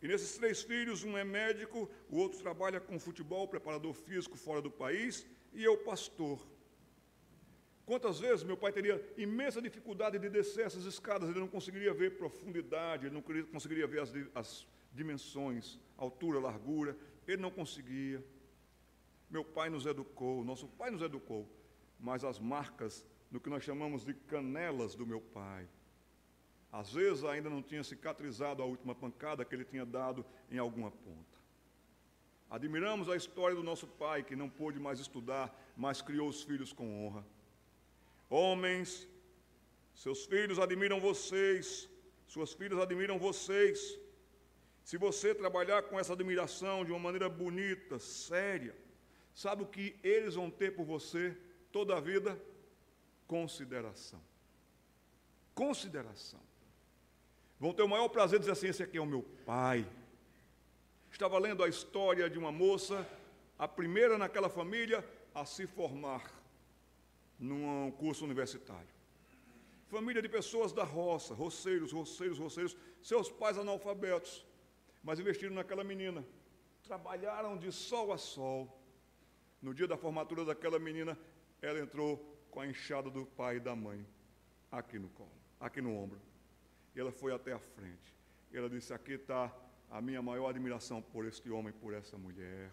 S1: E nesses três filhos, um é médico, o outro trabalha com futebol, preparador físico fora do país, e eu pastor. Quantas vezes meu pai teria imensa dificuldade de descer essas escadas, ele não conseguiria ver profundidade, ele não conseguiria ver as, as dimensões, altura, largura, ele não conseguia. Meu pai nos educou, nosso pai nos educou, mas as marcas do que nós chamamos de canelas do meu pai, às vezes ainda não tinha cicatrizado a última pancada que ele tinha dado em alguma ponta. Admiramos a história do nosso pai, que não pôde mais estudar, mas criou os filhos com honra. Homens, seus filhos admiram vocês, suas filhas admiram vocês. Se você trabalhar com essa admiração de uma maneira bonita, séria, sabe o que eles vão ter por você toda a vida? Consideração. Consideração vão ter o maior prazer de dizer assim: esse aqui é o meu pai. Estava lendo a história de uma moça, a primeira naquela família a se formar num curso universitário. Família de pessoas da roça, roceiros, roceiros, roceiros, seus pais analfabetos, mas investiram naquela menina. Trabalharam de sol a sol. No dia da formatura daquela menina, ela entrou com a enxada do pai e da mãe aqui no colo, aqui no ombro. E ela foi até a frente. E ela disse: Aqui está a minha maior admiração por este homem, por essa mulher.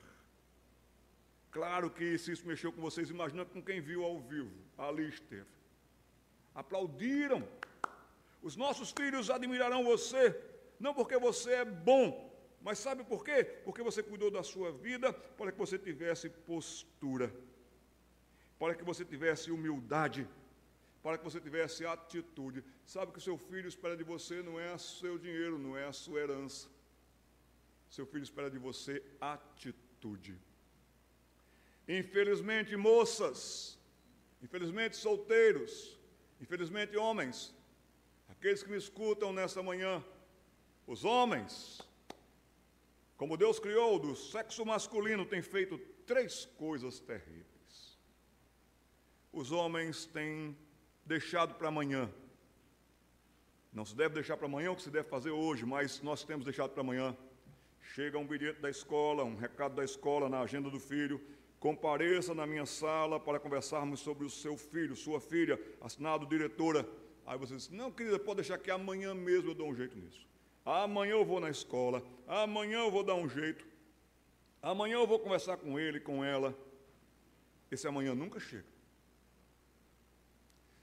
S1: Claro que se isso mexeu com vocês, imagina com quem viu ao vivo. Ali esteve. Aplaudiram. Os nossos filhos admirarão você, não porque você é bom, mas sabe por quê? Porque você cuidou da sua vida para que você tivesse postura, para que você tivesse humildade para que você tivesse atitude. Sabe que o seu filho espera de você não é o seu dinheiro, não é a sua herança. Seu filho espera de você atitude. Infelizmente, moças, infelizmente, solteiros, infelizmente, homens, aqueles que me escutam nessa manhã, os homens, como Deus criou do sexo masculino, tem feito três coisas terríveis. Os homens têm deixado para amanhã. Não se deve deixar para amanhã o que se deve fazer hoje, mas nós temos deixado para amanhã. Chega um bilhete da escola, um recado da escola na agenda do filho. Compareça na minha sala para conversarmos sobre o seu filho, sua filha, assinado diretora. Aí você diz: Não, querida, pode deixar que amanhã mesmo eu dou um jeito nisso. Amanhã eu vou na escola, amanhã eu vou dar um jeito, amanhã eu vou conversar com ele, com ela. Esse amanhã nunca chega.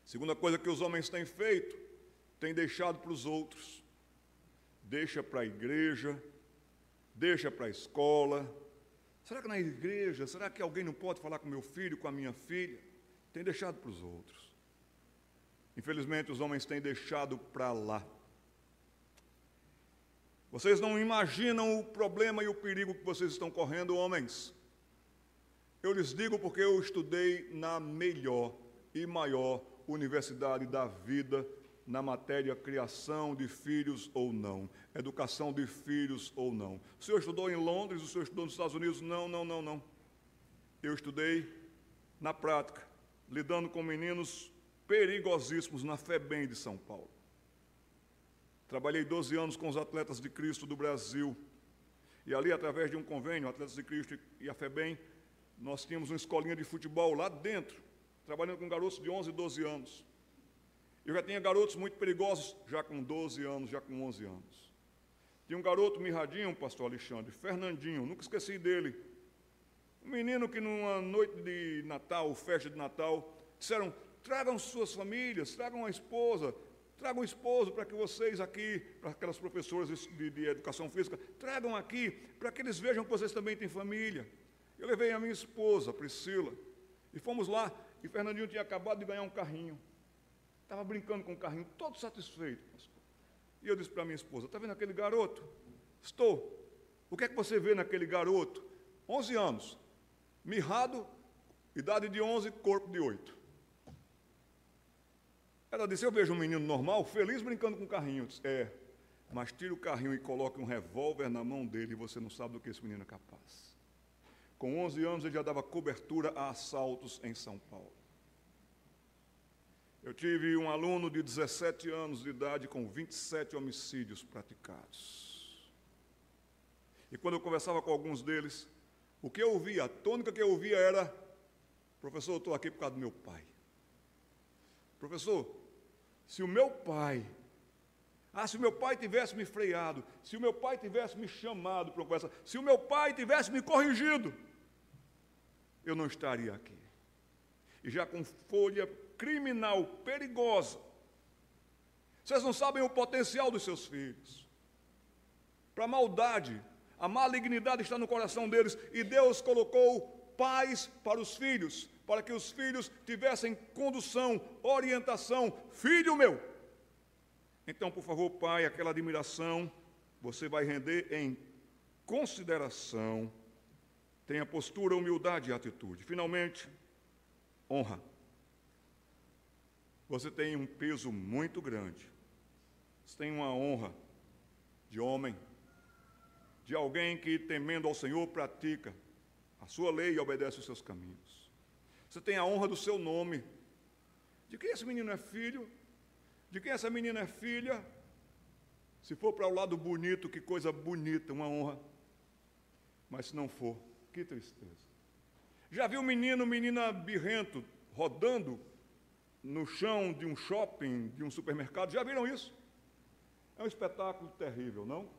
S1: Segunda coisa que os homens têm feito, têm deixado para os outros. Deixa para a igreja, deixa para a escola. Será que na igreja, será que alguém não pode falar com meu filho, com a minha filha? Tem deixado para os outros. Infelizmente, os homens têm deixado para lá. Vocês não imaginam o problema e o perigo que vocês estão correndo, homens. Eu lhes digo porque eu estudei na melhor e maior universidade da vida na matéria criação de filhos ou não, educação de filhos ou não. O senhor estudou em Londres, o senhor estudou nos Estados Unidos? Não, não, não, não. Eu estudei na prática, lidando com meninos perigosíssimos na FEBEM de São Paulo. Trabalhei 12 anos com os atletas de Cristo do Brasil. E ali, através de um convênio, Atletas de Cristo e a FEBEM, nós tínhamos uma escolinha de futebol lá dentro trabalhando com garotos de 11 e 12 anos. Eu já tinha garotos muito perigosos, já com 12 anos, já com 11 anos. Tinha um garoto mirradinho, pastor Alexandre, Fernandinho, nunca esqueci dele. Um menino que numa noite de Natal, festa de Natal, disseram: tragam suas famílias, tragam a esposa, tragam o esposo para que vocês aqui, para aquelas professoras de, de educação física, tragam aqui, para que eles vejam que vocês também têm família. Eu levei a minha esposa, Priscila, e fomos lá e Fernandinho tinha acabado de ganhar um carrinho. Estava brincando com o carrinho, todo satisfeito. E eu disse para minha esposa: Está vendo aquele garoto? Estou. O que é que você vê naquele garoto? 11 anos, mirrado, idade de 11, corpo de 8. Ela disse: Eu vejo um menino normal, feliz brincando com o carrinho. Eu disse, é, mas tire o carrinho e coloque um revólver na mão dele e você não sabe do que esse menino é capaz. Com 11 anos, ele já dava cobertura a assaltos em São Paulo. Eu tive um aluno de 17 anos de idade com 27 homicídios praticados. E quando eu conversava com alguns deles, o que eu ouvia, a tônica que eu ouvia era: professor, eu estou aqui por causa do meu pai. Professor, se o meu pai, ah, se o meu pai tivesse me freado, se o meu pai tivesse me chamado para uma conversa, se o meu pai tivesse me corrigido, eu não estaria aqui. E já com folha criminal perigosa. Vocês não sabem o potencial dos seus filhos. Para a maldade, a malignidade está no coração deles e Deus colocou pais para os filhos, para que os filhos tivessem condução, orientação. Filho meu! Então, por favor, pai, aquela admiração você vai render em consideração. Tenha postura, humildade e atitude. Finalmente, honra. Você tem um peso muito grande. Você tem uma honra de homem, de alguém que, temendo ao Senhor, pratica a sua lei e obedece os seus caminhos. Você tem a honra do seu nome. De quem esse menino é filho? De quem essa menina é filha? Se for para o lado bonito, que coisa bonita, uma honra. Mas se não for, que tristeza. Já viu menino, menina birrento, rodando no chão de um shopping, de um supermercado? Já viram isso? É um espetáculo terrível, não?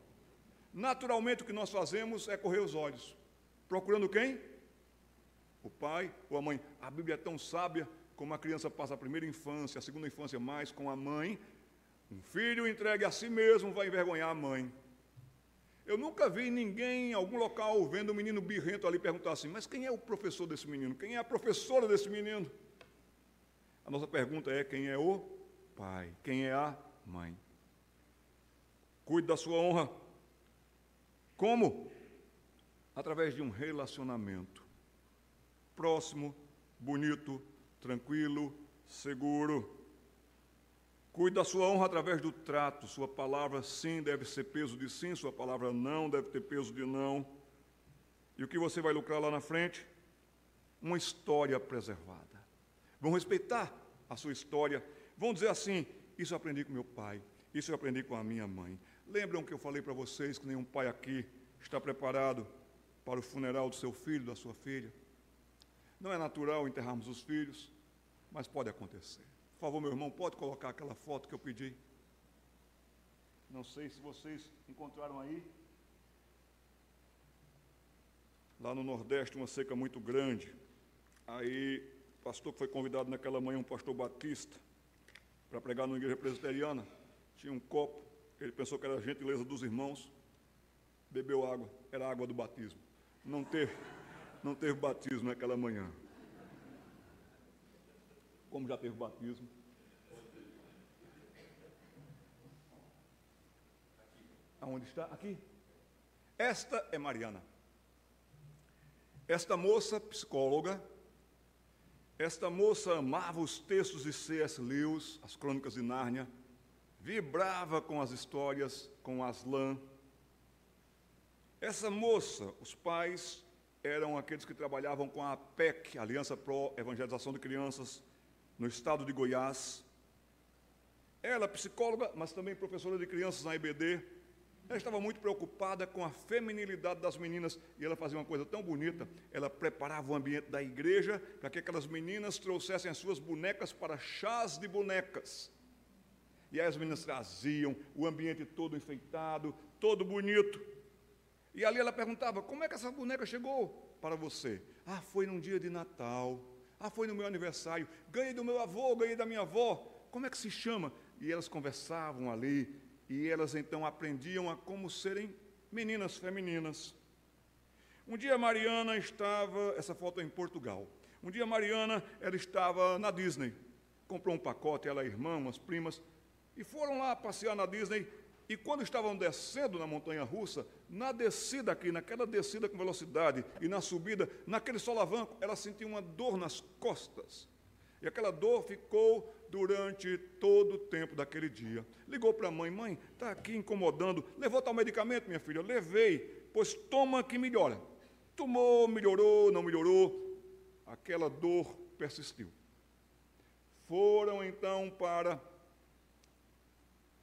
S1: Naturalmente, o que nós fazemos é correr os olhos. Procurando quem? O pai ou a mãe. A Bíblia é tão sábia como a criança passa a primeira infância, a segunda infância mais com a mãe. Um filho entregue a si mesmo vai envergonhar a mãe. Eu nunca vi ninguém em algum local vendo um menino birrento ali perguntar assim: mas quem é o professor desse menino? Quem é a professora desse menino? A nossa pergunta é: quem é o pai? Quem é a mãe? Cuide da sua honra. Como? Através de um relacionamento próximo, bonito, tranquilo, seguro. Cuide da sua honra através do trato. Sua palavra sim deve ser peso de sim, sua palavra não deve ter peso de não. E o que você vai lucrar lá na frente? Uma história preservada. Vão respeitar a sua história. Vão dizer assim: Isso eu aprendi com meu pai, isso eu aprendi com a minha mãe. Lembram que eu falei para vocês que nenhum pai aqui está preparado para o funeral do seu filho, da sua filha? Não é natural enterrarmos os filhos, mas pode acontecer. Por favor, meu irmão, pode colocar aquela foto que eu pedi? Não sei se vocês encontraram aí. Lá no Nordeste, uma seca muito grande. Aí pastor que foi convidado naquela manhã, um pastor batista, para pregar numa igreja presbiteriana, tinha um copo, ele pensou que era a gentileza dos irmãos, bebeu água, era água do batismo. Não teve, não teve batismo naquela manhã. Como já teve batismo? Aonde está? Aqui. Esta é Mariana. Esta moça psicóloga esta moça amava os textos de C.S. Lewis, as Crônicas de Nárnia, vibrava com as histórias, com Aslan. Essa moça, os pais eram aqueles que trabalhavam com a APEC, Aliança Pro Evangelização de Crianças, no estado de Goiás. Ela, psicóloga, mas também professora de crianças na IBD, ela estava muito preocupada com a feminilidade das meninas e ela fazia uma coisa tão bonita. Ela preparava o ambiente da igreja para que aquelas meninas trouxessem as suas bonecas para chás de bonecas. E aí as meninas traziam o ambiente todo enfeitado, todo bonito. E ali ela perguntava: Como é que essa boneca chegou para você? Ah, foi num dia de Natal. Ah, foi no meu aniversário. Ganhei do meu avô, ganhei da minha avó. Como é que se chama? E elas conversavam ali e elas então aprendiam a como serem meninas femininas. Um dia Mariana estava, essa foto é em Portugal. Um dia Mariana, ela estava na Disney. Comprou um pacote, ela, irmã, umas primas, e foram lá passear na Disney. E quando estavam descendo na montanha russa, na descida aqui, naquela descida com velocidade, e na subida, naquele solavanco, ela sentiu uma dor nas costas. E aquela dor ficou durante todo o tempo daquele dia. Ligou para a mãe: Mãe, está aqui incomodando. Levou tal medicamento, minha filha? Levei, pois toma que melhora. Tomou, melhorou, não melhorou. Aquela dor persistiu. Foram então para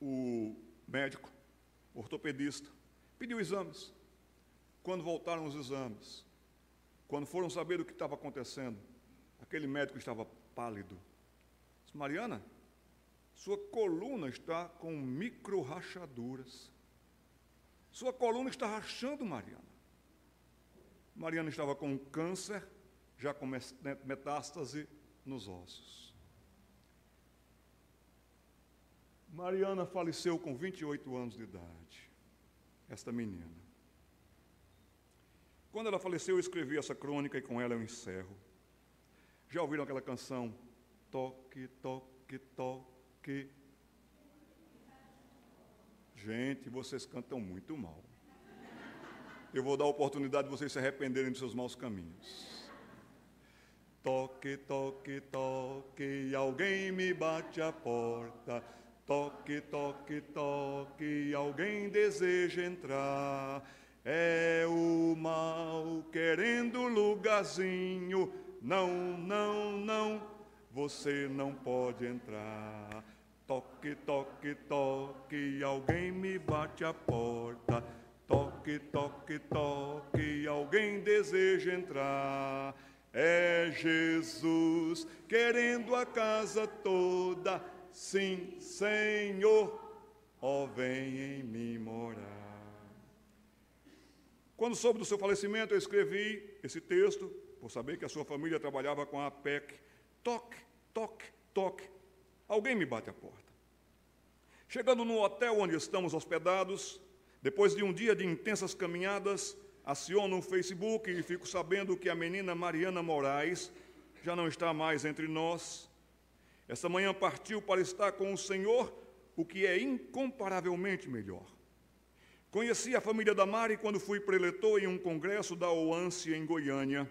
S1: o médico, ortopedista, pediu exames. Quando voltaram os exames, quando foram saber o que estava acontecendo, aquele médico estava pálido. Disse, Mariana, sua coluna está com micro rachaduras. Sua coluna está rachando, Mariana. Mariana estava com câncer, já com metástase nos ossos. Mariana faleceu com 28 anos de idade. Esta menina. Quando ela faleceu, eu escrevi essa crônica e com ela eu encerro. Já ouviram aquela canção? Toque, toque, toque. Gente, vocês cantam muito mal. Eu vou dar a oportunidade de vocês se arrependerem dos seus maus caminhos. Toque, toque, toque, alguém me bate a porta. Toque, toque, toque, alguém deseja entrar. É o mal querendo lugarzinho. Não, não, não, você não pode entrar. Toque, toque, toque, alguém me bate a porta. Toque, toque, toque, alguém deseja entrar. É Jesus querendo a casa toda. Sim, Senhor, ó, vem em mim morar. Quando soube do seu falecimento, eu escrevi esse texto, por saber que a sua família trabalhava com a APEC. Toque, toque, toque. Alguém me bate a porta. Chegando no hotel onde estamos hospedados, depois de um dia de intensas caminhadas, aciono o Facebook e fico sabendo que a menina Mariana Moraes já não está mais entre nós. Essa manhã partiu para estar com o Senhor, o que é incomparavelmente melhor. Conheci a família da Mari quando fui preletor em um congresso da OANSE em Goiânia.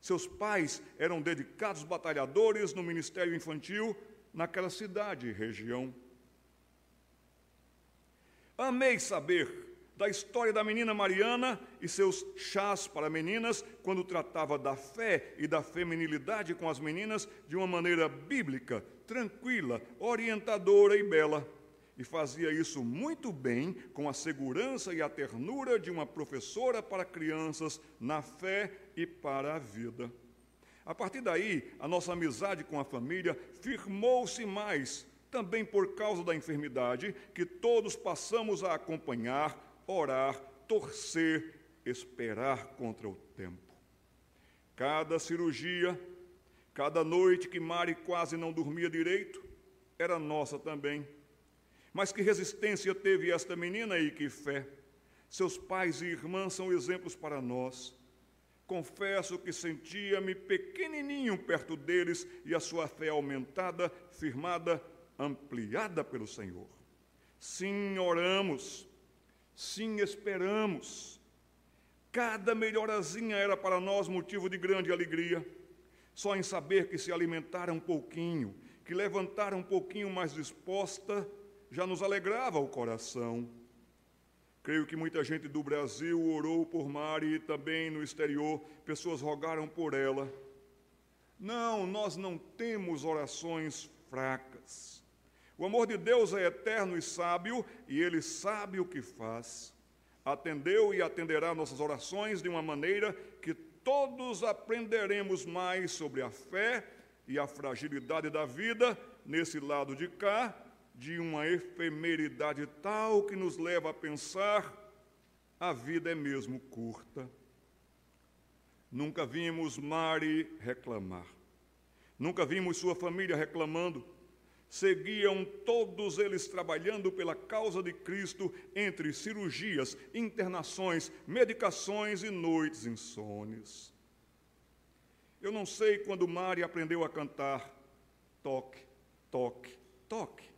S1: Seus pais eram dedicados batalhadores no ministério infantil naquela cidade e região. Amei saber da história da menina Mariana e seus chás para meninas, quando tratava da fé e da feminilidade com as meninas de uma maneira bíblica, tranquila, orientadora e bela e fazia isso muito bem, com a segurança e a ternura de uma professora para crianças na fé e para a vida. A partir daí, a nossa amizade com a família firmou-se mais, também por causa da enfermidade que todos passamos a acompanhar, orar, torcer, esperar contra o tempo. Cada cirurgia, cada noite que Mari quase não dormia direito, era nossa também mas que resistência teve esta menina e que fé. Seus pais e irmãs são exemplos para nós. Confesso que sentia-me pequenininho perto deles e a sua fé aumentada, firmada, ampliada pelo Senhor. Sim, oramos. Sim, esperamos. Cada melhorazinha era para nós motivo de grande alegria. Só em saber que se alimentaram um pouquinho, que levantaram um pouquinho mais disposta, já nos alegrava o coração. Creio que muita gente do Brasil orou por Mari e também no exterior, pessoas rogaram por ela. Não, nós não temos orações fracas. O amor de Deus é eterno e sábio, e Ele sabe o que faz. Atendeu e atenderá nossas orações de uma maneira que todos aprenderemos mais sobre a fé e a fragilidade da vida nesse lado de cá de uma efemeridade tal que nos leva a pensar: a vida é mesmo curta. Nunca vimos Mari reclamar, nunca vimos sua família reclamando. Seguiam todos eles trabalhando pela causa de Cristo entre cirurgias, internações, medicações e noites insones. Eu não sei quando Mari aprendeu a cantar toque, toque, toque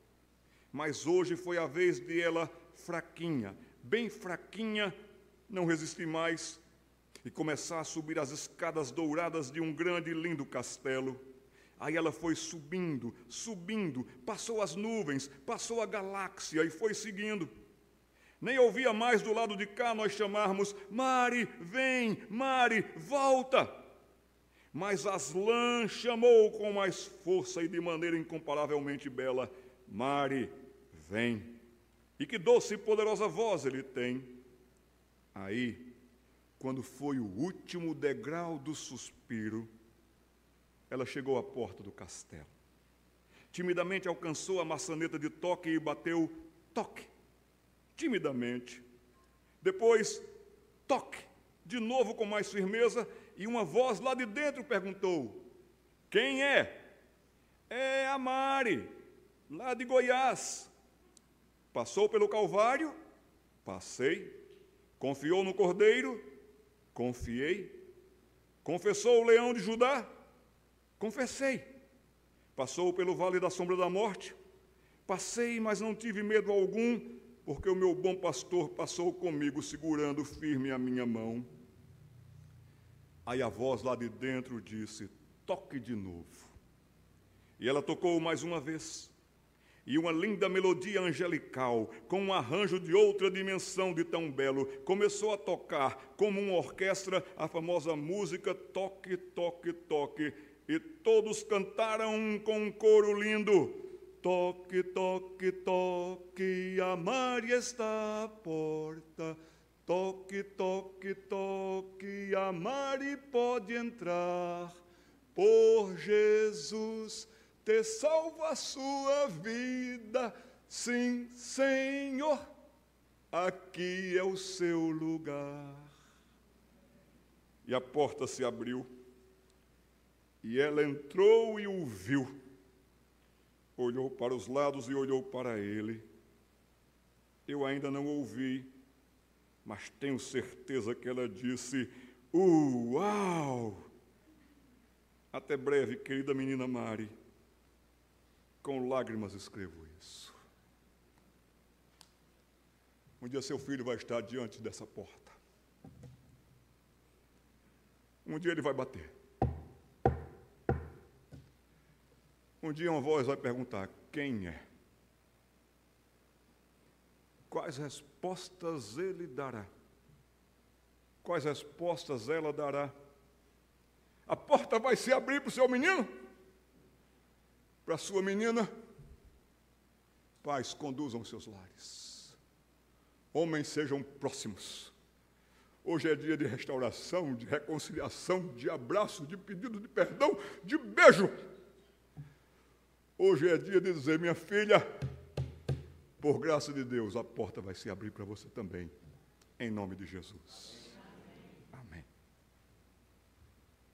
S1: mas hoje foi a vez de ela fraquinha, bem fraquinha, não resistir mais e começar a subir as escadas douradas de um grande e lindo castelo. Aí ela foi subindo, subindo, passou as nuvens, passou a galáxia e foi seguindo. Nem ouvia mais do lado de cá nós chamarmos: Mari, vem, Mari, volta. Mas Aslan chamou com mais força e de maneira incomparavelmente bela: Mari, vem. E que doce e poderosa voz ele tem. Aí, quando foi o último degrau do suspiro, ela chegou à porta do castelo. Timidamente alcançou a maçaneta de toque e bateu toque. Timidamente. Depois, toque. De novo com mais firmeza, e uma voz lá de dentro perguntou: Quem é? É a Mari, lá de Goiás. Passou pelo Calvário? Passei. Confiou no Cordeiro? Confiei. Confessou o leão de Judá? Confessei. Passou pelo vale da sombra da morte? Passei, mas não tive medo algum, porque o meu bom pastor passou comigo, segurando firme a minha mão. Aí a voz lá de dentro disse: Toque de novo. E ela tocou mais uma vez. E uma linda melodia angelical, com um arranjo de outra dimensão de tão belo, começou a tocar, como uma orquestra, a famosa música Toque, Toque, Toque e todos cantaram com um coro lindo: Toque, toque, toque, a Maria está à porta. Toque, toque, toque, a Mari pode entrar. Por Jesus, te salva a sua vida. Sim, Senhor, aqui é o seu lugar. E a porta se abriu e ela entrou e o viu. Olhou para os lados e olhou para ele. Eu ainda não ouvi, mas tenho certeza que ela disse: Uau! Até breve, querida menina Mari. Com lágrimas escrevo isso. Um dia seu filho vai estar diante dessa porta. Um dia ele vai bater. Um dia uma voz vai perguntar: quem é? Quais respostas ele dará? Quais respostas ela dará? A porta vai se abrir para o seu menino? Para a sua menina? Pais, conduzam seus lares. Homens sejam próximos. Hoje é dia de restauração, de reconciliação, de abraço, de pedido de perdão, de beijo. Hoje é dia de dizer, minha filha, por graça de Deus, a porta vai se abrir para você também, em nome de Jesus.